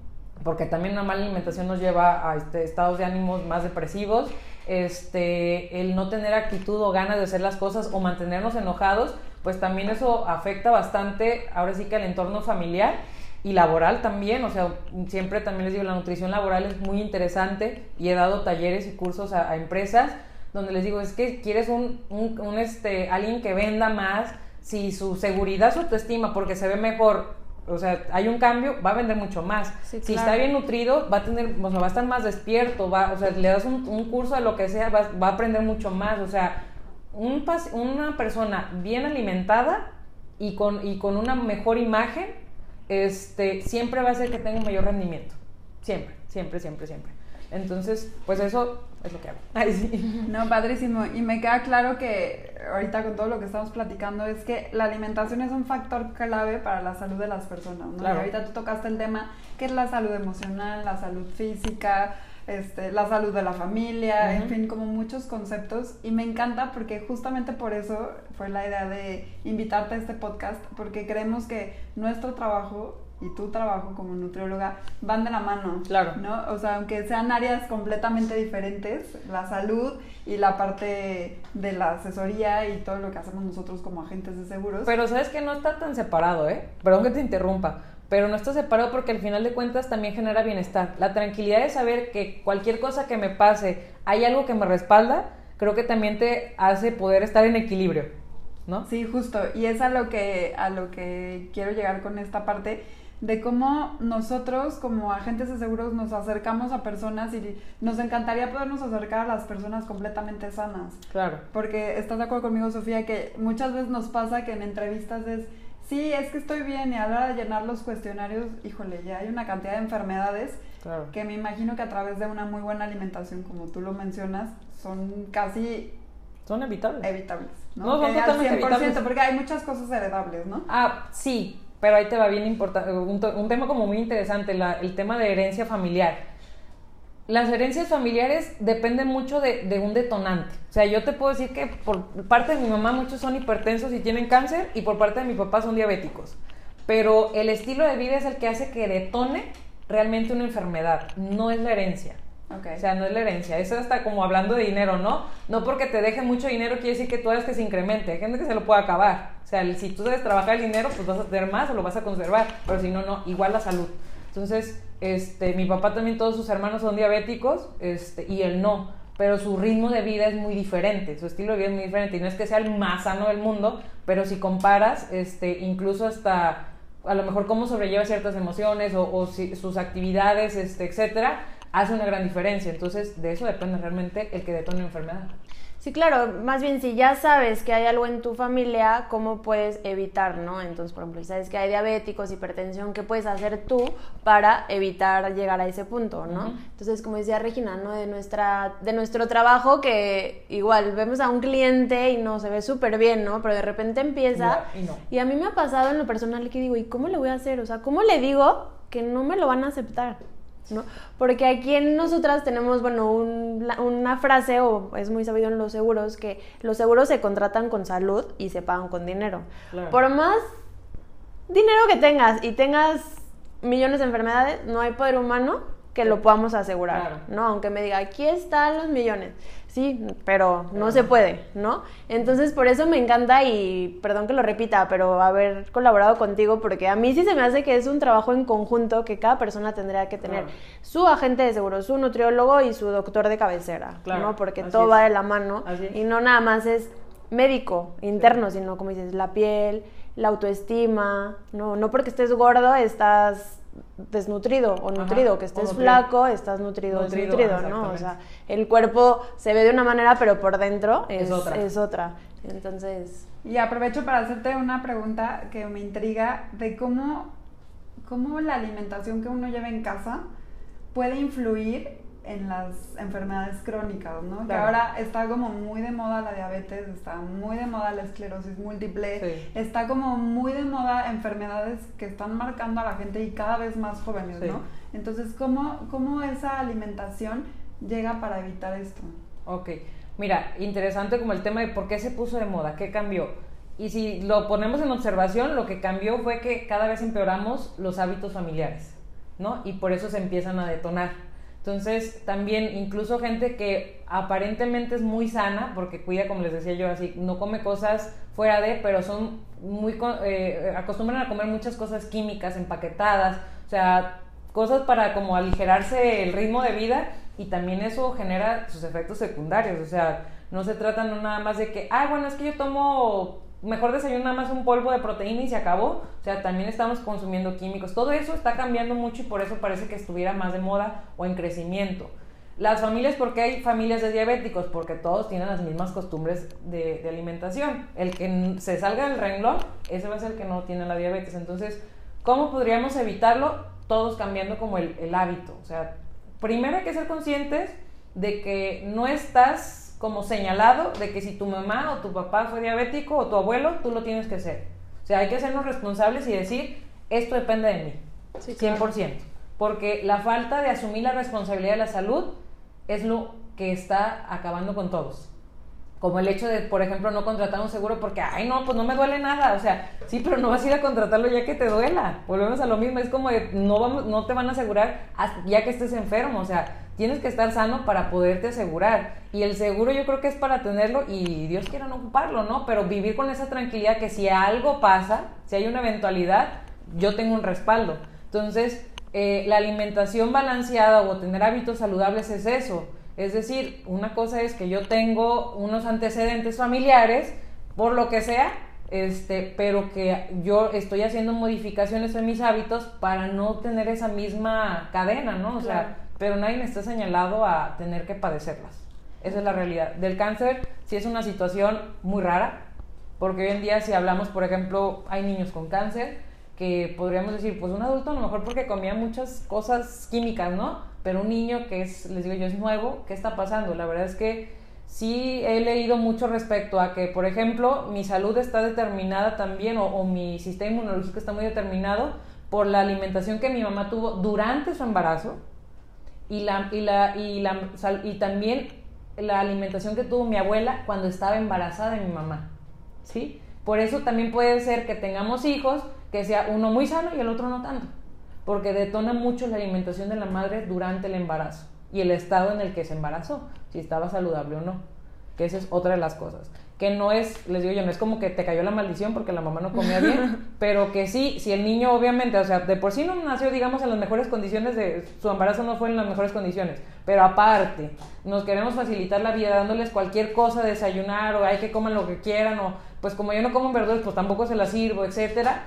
porque también una mala alimentación nos lleva a este, estados de ánimos más depresivos este, el no tener actitud o ganas de hacer las cosas o mantenernos enojados, pues también eso afecta bastante, ahora sí que al entorno familiar y laboral también, o sea, siempre también les digo, la nutrición laboral es muy interesante y he dado talleres y cursos a, empresas donde les digo, es que quieres un, un, este, alguien que venda más, si su seguridad, su autoestima, porque se ve mejor, o sea, hay un cambio, va a vender mucho más. si está bien nutrido, va a tener, o sea, va a estar más despierto, va, o sea, le das un, curso de lo que sea, va, va, a aprender mucho más. O sea, un, una persona bien alimentada y con, y con una mejor imagen, este, siempre va a ser que tenga un mayor rendimiento. Siempre, siempre, siempre, siempre. Entonces, pues eso es lo que hago. No, padrísimo. Y me queda claro que ahorita con todo lo que estamos platicando es que la alimentación es un factor clave para la salud de las personas. ¿no? Y ahorita tú tocaste el tema que es la salud emocional, la salud física, este, la salud de la familia, en fin, como muchos conceptos. Y me encanta porque justamente por eso fue la idea de invitarte a este podcast, porque creemos que nuestro trabajo y tu trabajo como nutrióloga van de la mano. Claro. ¿No? O sea, aunque sean áreas completamente diferentes, la salud y la parte de la asesoría y todo lo que hacemos nosotros como agentes de seguros. Pero sabes que no está tan separado, ¿eh? Perdón que te interrumpa. Pero no está separado porque al final de cuentas también genera bienestar. La tranquilidad de saber que cualquier cosa que me pase, hay algo que me respalda, creo que también te hace poder estar en equilibrio, ¿no? Sí, justo. Y es a lo que, a lo que quiero llegar con esta parte de cómo nosotros como agentes de seguros nos acercamos a personas y nos encantaría podernos acercar a las personas completamente sanas. Claro. Porque estás de acuerdo conmigo, Sofía, que muchas veces nos pasa que en entrevistas es, sí, es que estoy bien y a la hora de llenar los cuestionarios, híjole, ya hay una cantidad de enfermedades que me imagino que a través de una muy buena alimentación, como tú lo mencionas, son casi... Son evitables. Evitables, ¿no? No, son totalmente evitables. Porque hay muchas cosas heredables, ¿no? Ah, sí, pero ahí te va bien importante, un, tema como muy interesante, el tema de herencia familiar. las herencias familiares dependen mucho de, de, un detonante. O sea, yo te puedo decir que por parte de mi mamá muchos son hipertensos y tienen cáncer y por parte de mi papá son diabéticos. Pero el estilo de vida es el que hace que detone realmente una enfermedad, no es la herencia. Okay. O sea, no es la herencia. Eso está como hablando de dinero, ¿no? No porque te deje mucho dinero quiere decir que tú hagas que se incremente. Hay gente que se lo puede acabar. O sea, si tú sabes trabajar el dinero, pues vas a tener más o lo vas a conservar. Pero si no, no. Igual la salud. Entonces, este, mi papá también, todos sus hermanos son diabéticos este, y él no. Pero su ritmo de vida es muy diferente, su estilo de vida es muy diferente. Y no es que sea el más sano del mundo, pero si comparas, este, incluso hasta a lo mejor cómo sobrelleva ciertas emociones o, sus actividades, este, etcétera, hace una gran diferencia. Entonces, de eso depende realmente el que detone una enfermedad. Sí, claro, más bien si ya sabes que hay algo en tu familia, ¿cómo puedes evitar, no? Entonces, por ejemplo, si sabes que hay diabéticos, hipertensión, ¿qué puedes hacer tú para evitar llegar a ese punto, no? Uh -huh. Entonces, como decía Regina, ¿no? De, nuestra, de nuestro trabajo, que igual vemos a un cliente y no se ve súper bien, ¿no? Pero de repente empieza. y, no. y a mí me ha pasado en lo personal que digo, ¿y cómo le voy a hacer? O sea, ¿cómo le digo que no me lo van a aceptar? ¿No? Porque aquí en nosotras tenemos, bueno, un, una frase, o es muy sabido en los seguros, que los seguros se contratan con salud y se pagan con dinero. Claro. Por más dinero que tengas y tengas millones de enfermedades, no hay poder humano que lo podamos asegurar, Claro. ¿no? Aunque me diga, aquí están los millones. Sí, pero no se puede, ¿no? Entonces, por eso me encanta y perdón que lo repita, pero haber colaborado contigo, porque a mí sí se me hace que es un trabajo en conjunto que cada persona tendría que tener Claro. su agente de seguro, su nutriólogo y su doctor de cabecera, Claro, ¿no? Porque todo es. va de la mano y no nada más es médico interno, sino como dices, la piel, la autoestima, no, no porque estés gordo estás desnutrido o Ajá, nutrido, que estés nutrido. flaco, estás nutrido, Nutrido, desnutrido, ¿no? O exactamente. sea, el cuerpo se ve de una manera, pero por dentro es, Es otra. es otra. Entonces, Y aprovecho para hacerte una pregunta que me intriga de cómo, cómo la alimentación que uno lleva en casa puede influir en las enfermedades crónicas, ¿no? Que Claro. ahora está como muy de moda la diabetes, está muy de moda la esclerosis múltiple, Sí. está como muy de moda enfermedades que están marcando a la gente y cada vez más jóvenes, Sí. ¿no? Entonces, ¿cómo, ¿cómo esa alimentación llega para evitar esto? Ok, mira, interesante como el tema de por qué se puso de moda, qué cambió. Y si lo ponemos en observación, lo que cambió fue que cada vez empeoramos los hábitos familiares, ¿no? Y por eso se empiezan a detonar. Entonces, también incluso gente que aparentemente es muy sana, porque cuida, como les decía yo, así, no come cosas fuera de, pero son muy, eh, acostumbran a comer muchas cosas químicas, empaquetadas, o sea, cosas para como aligerarse el ritmo de vida y también eso genera sus efectos secundarios, o sea, no se trata no nada más de que, ah, bueno, es que yo tomo mejor desayuno nada más un polvo de proteína y se acabó, o sea, también estamos consumiendo químicos, todo eso está cambiando mucho y por eso parece que estuviera más de moda o en crecimiento. Las familias, ¿por qué hay familias de diabéticos? Porque todos tienen las mismas costumbres de, alimentación. El que se salga del renglón, ese va a ser el que no tiene la diabetes. Entonces, ¿cómo podríamos evitarlo? Todos cambiando como el, el hábito. O sea, primero hay que ser conscientes de que no estás como señalado de que si tu mamá o tu papá fue diabético o tu abuelo, tú lo tienes que ser. O sea, hay que hacernos responsables y decir, esto depende de mí. Sí, 100%. Porque la falta de asumir la responsabilidad de la salud es lo que está acabando con todos. Como el hecho de, por ejemplo, no contratar un seguro porque, ay, no, pues no me duele nada. O sea, sí, pero no vas a ir a contratarlo ya que te duela. Volvemos a lo mismo. Es como de, no, vamos, no te van a asegurar ya que estés enfermo. O sea, tienes que estar sano para poderte asegurar. Y el seguro yo creo que es para tenerlo y Dios quiera no ocuparlo, ¿no? Pero vivir con esa tranquilidad que si algo pasa, si hay una eventualidad, yo tengo un respaldo. Entonces, eh, la alimentación balanceada o tener hábitos saludables es eso. Es decir, una cosa es que yo tengo unos antecedentes familiares, por lo que sea, este, pero que yo estoy haciendo modificaciones en mis hábitos para no tener esa misma cadena, ¿no? O Claro. sea, pero nadie está señalado a tener que padecerlas. Esa es la realidad. Del cáncer sí es una situación muy rara, porque hoy en día si hablamos, por ejemplo, hay niños con cáncer que podríamos decir, pues un adulto a lo mejor porque comía muchas cosas químicas, ¿no? Pero un niño que es, les digo yo, es nuevo, ¿qué está pasando? La verdad es que sí he leído mucho respecto a que, por ejemplo, mi salud está determinada también o, o mi sistema inmunológico está muy determinado por la alimentación que mi mamá tuvo durante su embarazo y, la, y, la, y, la, y también la alimentación que tuvo mi abuela cuando estaba embarazada de mi mamá. ¿Sí? Por eso también puede ser que tengamos hijos que sea uno muy sano y el otro no tanto, porque detona mucho la alimentación de la madre durante el embarazo y el estado en el que se embarazó, si estaba saludable o no, que esa es otra de las cosas que no es, les digo yo, no es como que te cayó la maldición porque la mamá no comía bien, pero que sí, si el niño obviamente, o sea, de por sí no nació, digamos, en las mejores condiciones, de su embarazo no fue en las mejores condiciones, pero aparte, nos queremos facilitar la vida dándoles cualquier cosa, desayunar, o hay que coman lo que quieran, o pues como yo no como verduras, pues tampoco se las sirvo, etcétera,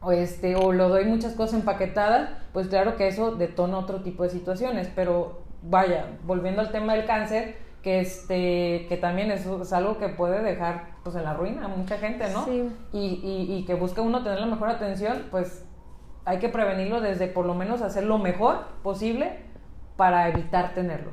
o este, o lo doy muchas cosas empaquetadas, pues claro que eso detona otro tipo de situaciones, pero vaya, volviendo al tema del cáncer, que este que también es, es, algo que puede dejar pues en la ruina a mucha gente, ¿no? Sí. Y, y, y, que busca uno tener la mejor atención, pues hay que prevenirlo desde por lo menos hacer lo mejor posible para evitar tenerlo.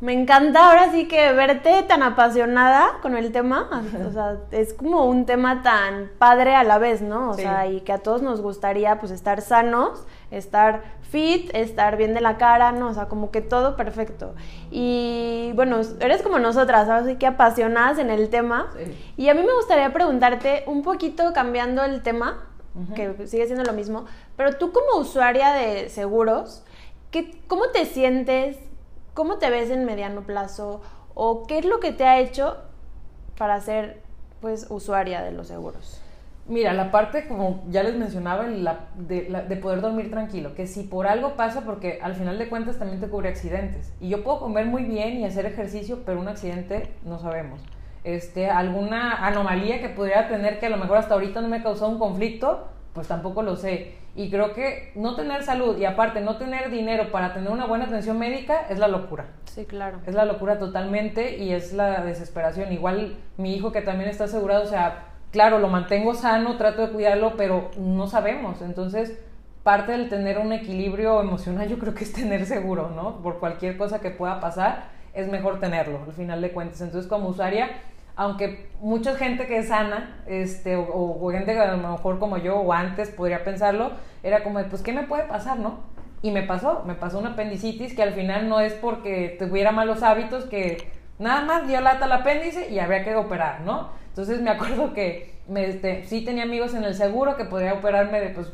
Me encanta ahora sí que verte tan apasionada con el tema, o sea, es como un tema tan padre a la vez, ¿no? O sí. sea, y que a todos nos gustaría pues estar sanos, estar fit, estar bien de la cara, ¿no? O sea, como que todo perfecto. Y bueno, eres como nosotras, ¿sabes? que apasionadas en el tema. Sí. Y a mí me gustaría preguntarte, un poquito cambiando el tema, uh -huh. que sigue siendo lo mismo, pero tú como usuaria de seguros, ¿qué, ¿cómo te sientes? ¿Cómo te ves en mediano plazo? ¿O qué es lo que te ha hecho para ser pues usuaria de los seguros? Mira, la parte, como ya les mencionaba, de, poder dormir tranquilo, que si por algo pasa, porque al final de cuentas también te cubre accidentes. Y yo puedo comer muy bien y hacer ejercicio, pero un accidente no sabemos. Este, alguna anomalía que pudiera tener que a lo mejor hasta ahorita no me causó un conflicto, pues tampoco lo sé. Y creo que no tener salud y aparte no tener dinero para tener una buena atención médica es la locura. Sí, claro. Es la locura totalmente y es la desesperación. Igual mi hijo que también está asegurado, o sea, claro, lo mantengo sano, trato de cuidarlo, pero no sabemos. Entonces, parte del tener un equilibrio emocional yo creo que es tener seguro, ¿no? Por cualquier cosa que pueda pasar, es mejor tenerlo, al final de cuentas. Entonces, como usuaria, aunque mucha gente que es sana, este, o, o gente que a lo mejor como yo o antes podría pensarlo, era como, pues, ¿qué me puede pasar, no? Y me pasó, me pasó una apendicitis que al final no es porque tuviera malos hábitos, que nada más dio lata el apéndice y habría que operar, ¿no? Entonces me acuerdo que me, este, sí tenía amigos en el seguro que podría operarme de, pues,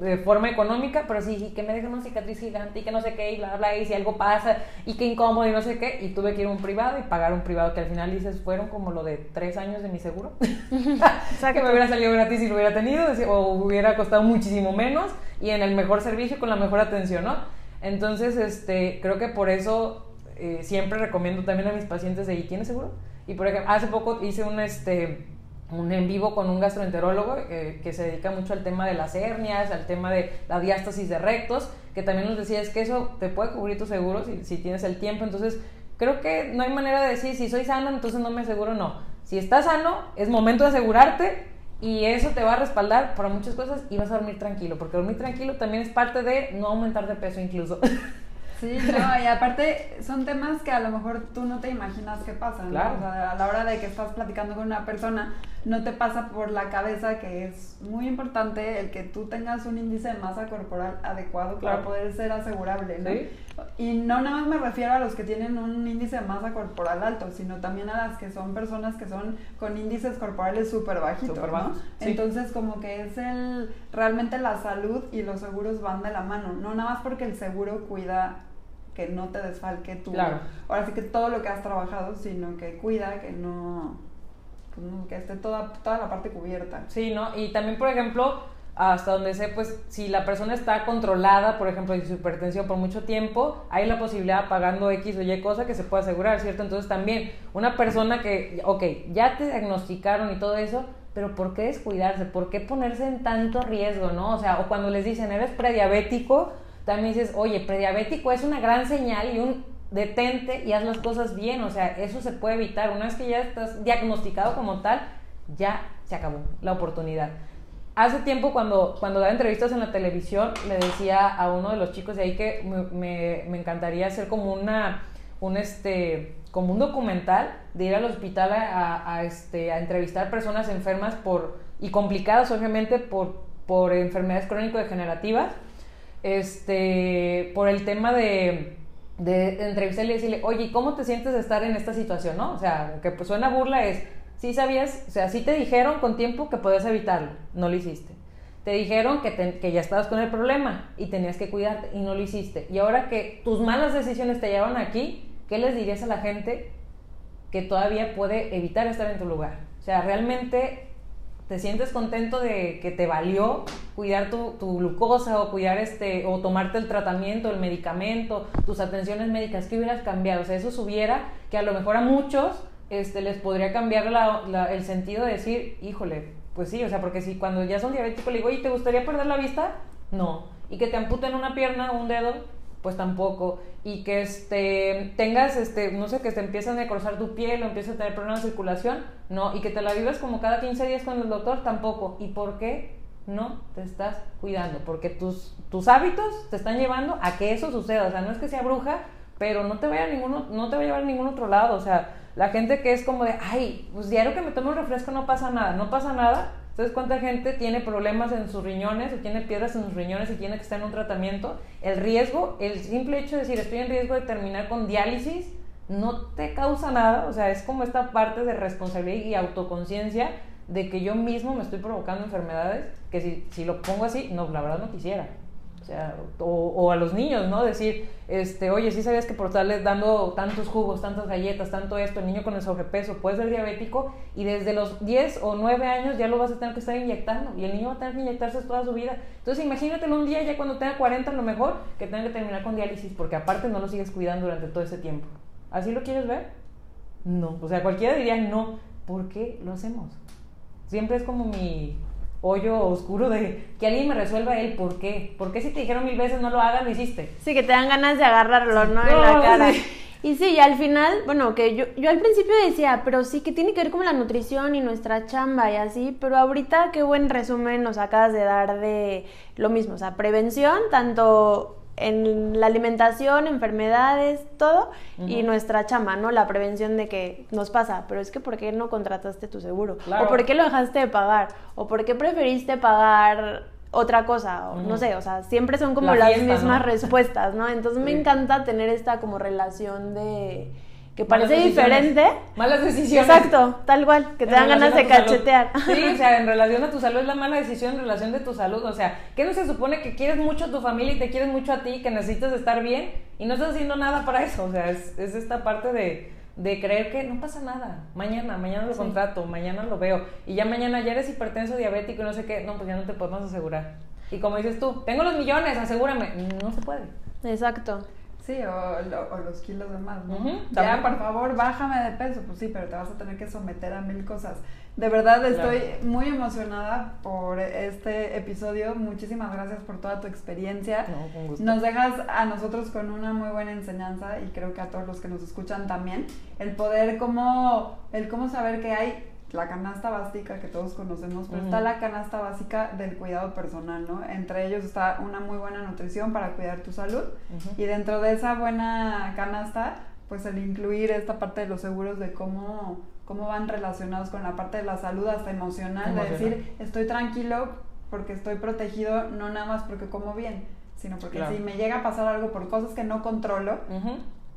de forma económica, pero sí, que me dejen una cicatriz gigante y que no sé qué, y bla, bla, y si algo pasa, y que incómodo y no sé qué, y tuve que ir a un privado y pagar un privado que al final dices fueron como lo de tres años de mi seguro. o sea, que me hubiera salido gratis si lo hubiera tenido, o hubiera costado muchísimo menos, y en el mejor servicio con la mejor atención, ¿no? Entonces, este, creo que por eso eh, siempre recomiendo también a mis pacientes de, ¿y tienes seguro? Y por ejemplo, hace poco hice un, este, un en vivo con un gastroenterólogo eh, que se dedica mucho al tema de las hernias, al tema de la diástasis de rectos, que también nos decía es que eso te puede cubrir tu seguro si, si tienes el tiempo. Entonces, creo que no hay manera de decir si soy sano, entonces no me aseguro, no. Si estás sano, es momento de asegurarte y eso te va a respaldar para muchas cosas y vas a dormir tranquilo, porque dormir tranquilo también es parte de no aumentar de peso incluso. Sí, no, y aparte son temas que a lo mejor tú no te imaginas que pasan. Claro. ¿no? O sea, a la hora de que estás platicando con una persona, no te pasa por la cabeza que es muy importante el que tú tengas un índice de masa corporal adecuado claro. para poder ser asegurable. ¿no? ¿Sí? Y no nada más me refiero a los que tienen un índice de masa corporal alto, sino también a las que son personas que son con índices corporales súper bajitos. Super ¿no? Sí. Entonces, como que es el realmente la salud y los seguros van de la mano. No nada más porque el seguro cuida que no te desfalque tu. Claro. Ahora sí que todo lo que has trabajado, sino que cuida que no. Que esté toda, toda la parte cubierta. Sí, ¿no? Y también, por ejemplo, hasta donde sé, pues si la persona está controlada, por ejemplo, de su hipertensión por mucho tiempo, hay la posibilidad pagando X o Y cosa que se puede asegurar, ¿cierto? Entonces también una persona que, ok, ya te diagnosticaron y todo eso, pero ¿por qué descuidarse? ¿Por qué ponerse en tanto riesgo, no? O sea, o cuando les dicen, eres prediabético, también dices, oye, prediabético es una gran señal y un detente y haz las cosas bien, o sea, eso se puede evitar. Una vez que ya estás diagnosticado como tal, ya se acabó la oportunidad. Hace tiempo cuando, cuando daba entrevistas en la televisión, le decía a uno de los chicos de ahí que me, me, encantaría hacer como una, un este, como un documental de ir al hospital a, a, a, este, a entrevistar personas enfermas por, y complicadas obviamente por, por enfermedades crónico-degenerativas este, por el tema de, de entrevistarle y decirle, oye, ¿cómo te sientes de estar en esta situación, no? O sea, que pues suena burla es, sí sabías, o sea, sí te dijeron con tiempo que podías evitarlo, no lo hiciste. Te dijeron que, que ya estabas con el problema y tenías que cuidarte y no lo hiciste. Y ahora que tus malas decisiones te llevan aquí, ¿qué les dirías a la gente que todavía puede evitar estar en tu lugar? O sea, realmente te sientes contento de que te valió cuidar tu, glucosa o cuidar este o tomarte el tratamiento, el medicamento, tus atenciones médicas, ¿qué hubieras cambiado? O sea, eso subiera que a lo mejor a muchos este, les podría cambiar el sentido de decir, híjole, pues sí, o sea, porque si cuando ya son diabéticos le digo, oye, ¿te gustaría perder la vista? No. Y que te amputen una pierna o un dedo, pues tampoco. Y que este, tengas, este, no sé, que te empiezan a cruzar tu piel o empiezas a tener problemas de circulación, no. Y que te la vives como cada 15 días con el doctor, tampoco. ¿Y por qué? No te estás cuidando, porque tus, tus hábitos te están llevando a que eso suceda. O sea, no es que sea bruja, pero no te vaya a ninguno, no te va a llevar a ningún otro lado. O sea, la gente que es como de, ay, pues diario que me tomo un refresco no pasa nada, no pasa nada. Entonces, ¿cuánta gente tiene problemas en sus riñones o tiene piedras en sus riñones y tiene que estar en un tratamiento? El riesgo, el simple hecho de decir estoy en riesgo de terminar con diálisis, no te causa nada. O sea, es como esta parte de responsabilidad y autoconciencia de que yo mismo me estoy provocando enfermedades que si, si lo pongo así, no, la verdad no quisiera. O, a los niños, ¿no? Decir, este, oye, sí sabías que por estarles dando tantos jugos, tantas galletas, tanto esto, el niño con el sobrepeso puede ser diabético y desde los 10 o 9 años ya lo vas a tener que estar inyectando y el niño va a tener que inyectarse toda su vida. Entonces imagínatelo un día ya cuando tenga 40 a lo mejor que tenga que terminar con diálisis porque aparte no lo sigues cuidando durante todo ese tiempo. ¿Así lo quieres ver? No. O sea, cualquiera diría no. ¿Por qué lo hacemos? Siempre es como mi hoyo oscuro de que alguien me resuelva el por qué. ¿Por qué si te dijeron mil veces no lo hagas, lo hiciste? Sí, que te dan ganas de agarrarlo, ¿no? En la cara. Y sí, y al final, bueno, que yo, yo al principio decía, pero sí que tiene que ver con la nutrición y nuestra chamba y así, pero ahorita qué buen resumen nos acabas de dar de lo mismo, o sea, prevención, tanto en la alimentación, enfermedades, todo, y nuestra chama, ¿no? La prevención de que nos pasa, pero es que ¿por qué no contrataste tu seguro? ¿O por qué lo dejaste de pagar? ¿O por qué preferiste pagar otra cosa? O, No sé, o sea, siempre son como las mismas respuestas, ¿no? Entonces me encanta tener esta como relación de que parece diferente. Malas decisiones. Exacto, tal cual, que te dan ganas de cachetear. Sí, o sea, en relación a tu salud es la mala decisión en relación de tu salud. O sea, ¿qué no se supone que quieres mucho a tu familia y te quieres mucho a ti, que necesitas estar bien y no estás haciendo nada para eso? O sea, es, esta parte de, de, creer que no pasa nada. Mañana, mañana lo contrato, mañana lo veo. Y ya mañana ya eres hipertenso, diabético y no sé qué. No, pues ya no te podemos asegurar. Y como dices tú, tengo los millones, asegúrame. No se puede. Exacto. Sí, o, los kilos de más, ¿no? ya, por favor, bájame de peso. Pues sí, pero te vas a tener que someter a mil cosas. De verdad, estoy muy emocionada por este episodio. Muchísimas gracias por toda tu experiencia. Nos dejas a nosotros con una muy buena enseñanza y creo que a todos los que nos escuchan también. El poder, como, el cómo saber que hay la canasta básica que todos conocemos, pero está la canasta básica del cuidado personal, ¿no? Entre ellos está una muy buena nutrición para cuidar tu salud y dentro de esa buena canasta, pues el incluir esta parte de los seguros de cómo, cómo van relacionados con la parte de la salud hasta emocional, de decir, estoy tranquilo porque estoy protegido, no nada más porque como bien, sino porque si me llega a pasar algo por cosas que no controlo,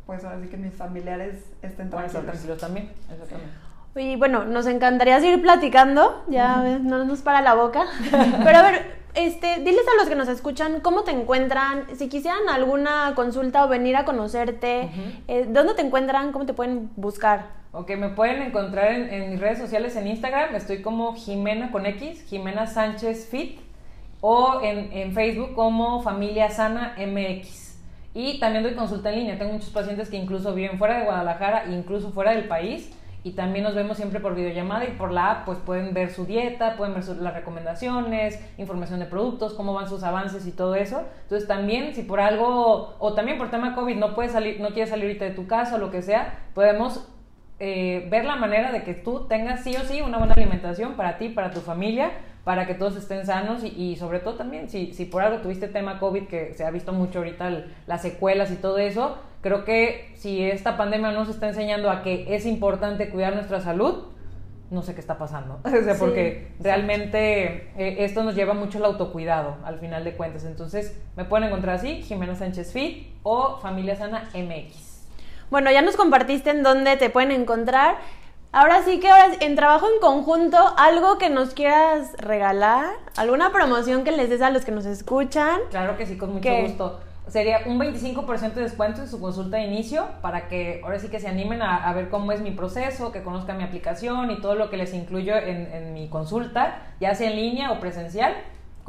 pues ahora sí que mis familiares estén tranquilos. tranquilos también, exactamente. Y bueno, nos encantaría seguir platicando, ya no nos para la boca. Pero a ver, este, diles a los que nos escuchan cómo te encuentran, si quisieran alguna consulta o venir a conocerte, eh, ¿dónde te encuentran? ¿Cómo te pueden buscar? Ok, me pueden encontrar en, mis redes sociales en Instagram, estoy como Jimena con X, Jimena Sánchez Fit, o en, en Facebook como Familia Sana MX. Y también doy consulta en línea, tengo muchos pacientes que incluso viven fuera de Guadalajara, incluso fuera del país y también nos vemos siempre por videollamada y por la app pues pueden ver su dieta, pueden ver las recomendaciones, información de productos, cómo van sus avances y todo eso. Entonces también si por algo o también por tema COVID no puedes salir, no quieres salir ahorita de tu casa o lo que sea, podemos eh, ver la manera de que tú tengas sí o sí una buena alimentación para ti, para tu familia, para que todos estén sanos y, sobre todo también si, si por algo tuviste tema COVID que se ha visto mucho ahorita las secuelas y todo eso, Creo que si esta pandemia nos está enseñando a que es importante cuidar nuestra salud, no sé qué está pasando. o sea, porque realmente eh, esto nos lleva mucho al autocuidado, al final de cuentas. Entonces, me pueden encontrar así, Jimena Sánchez Fit o Familia Sana MX. Bueno, ya nos compartiste en dónde te pueden encontrar. Ahora sí que ahora en trabajo en conjunto, algo que nos quieras regalar, alguna promoción que les des a los que nos escuchan. Claro que sí, con mucho gusto. Sería un 25% de descuento en su consulta de inicio para que ahora sí que se animen a, ver cómo es mi proceso, que conozcan mi aplicación y todo lo que les incluyo en, en mi consulta, ya sea en línea o presencial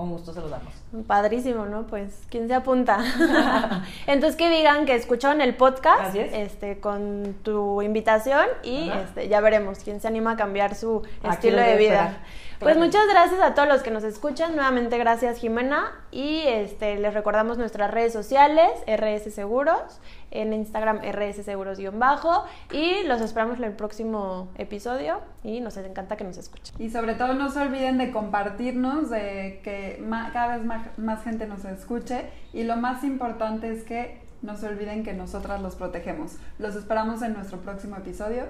con gusto se los damos. Padrísimo, ¿no? Pues, ¿quién se apunta? Entonces que digan que escucharon el podcast este, con tu invitación y este, ya veremos quién se anima a cambiar su estilo de vida. Pues muchas gracias a todos los que nos escuchan. Nuevamente gracias Jimena. Y este, les recordamos nuestras redes sociales, RS Seguros, en Instagram RS Seguros-bajo. Y los esperamos en el próximo episodio y nos encanta que nos escuchen. Y sobre todo no se olviden de compartirnos, de que cada vez más, más gente nos escuche. Y lo más importante es que no se olviden que nosotras los protegemos. Los esperamos en nuestro próximo episodio.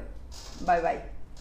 Bye bye.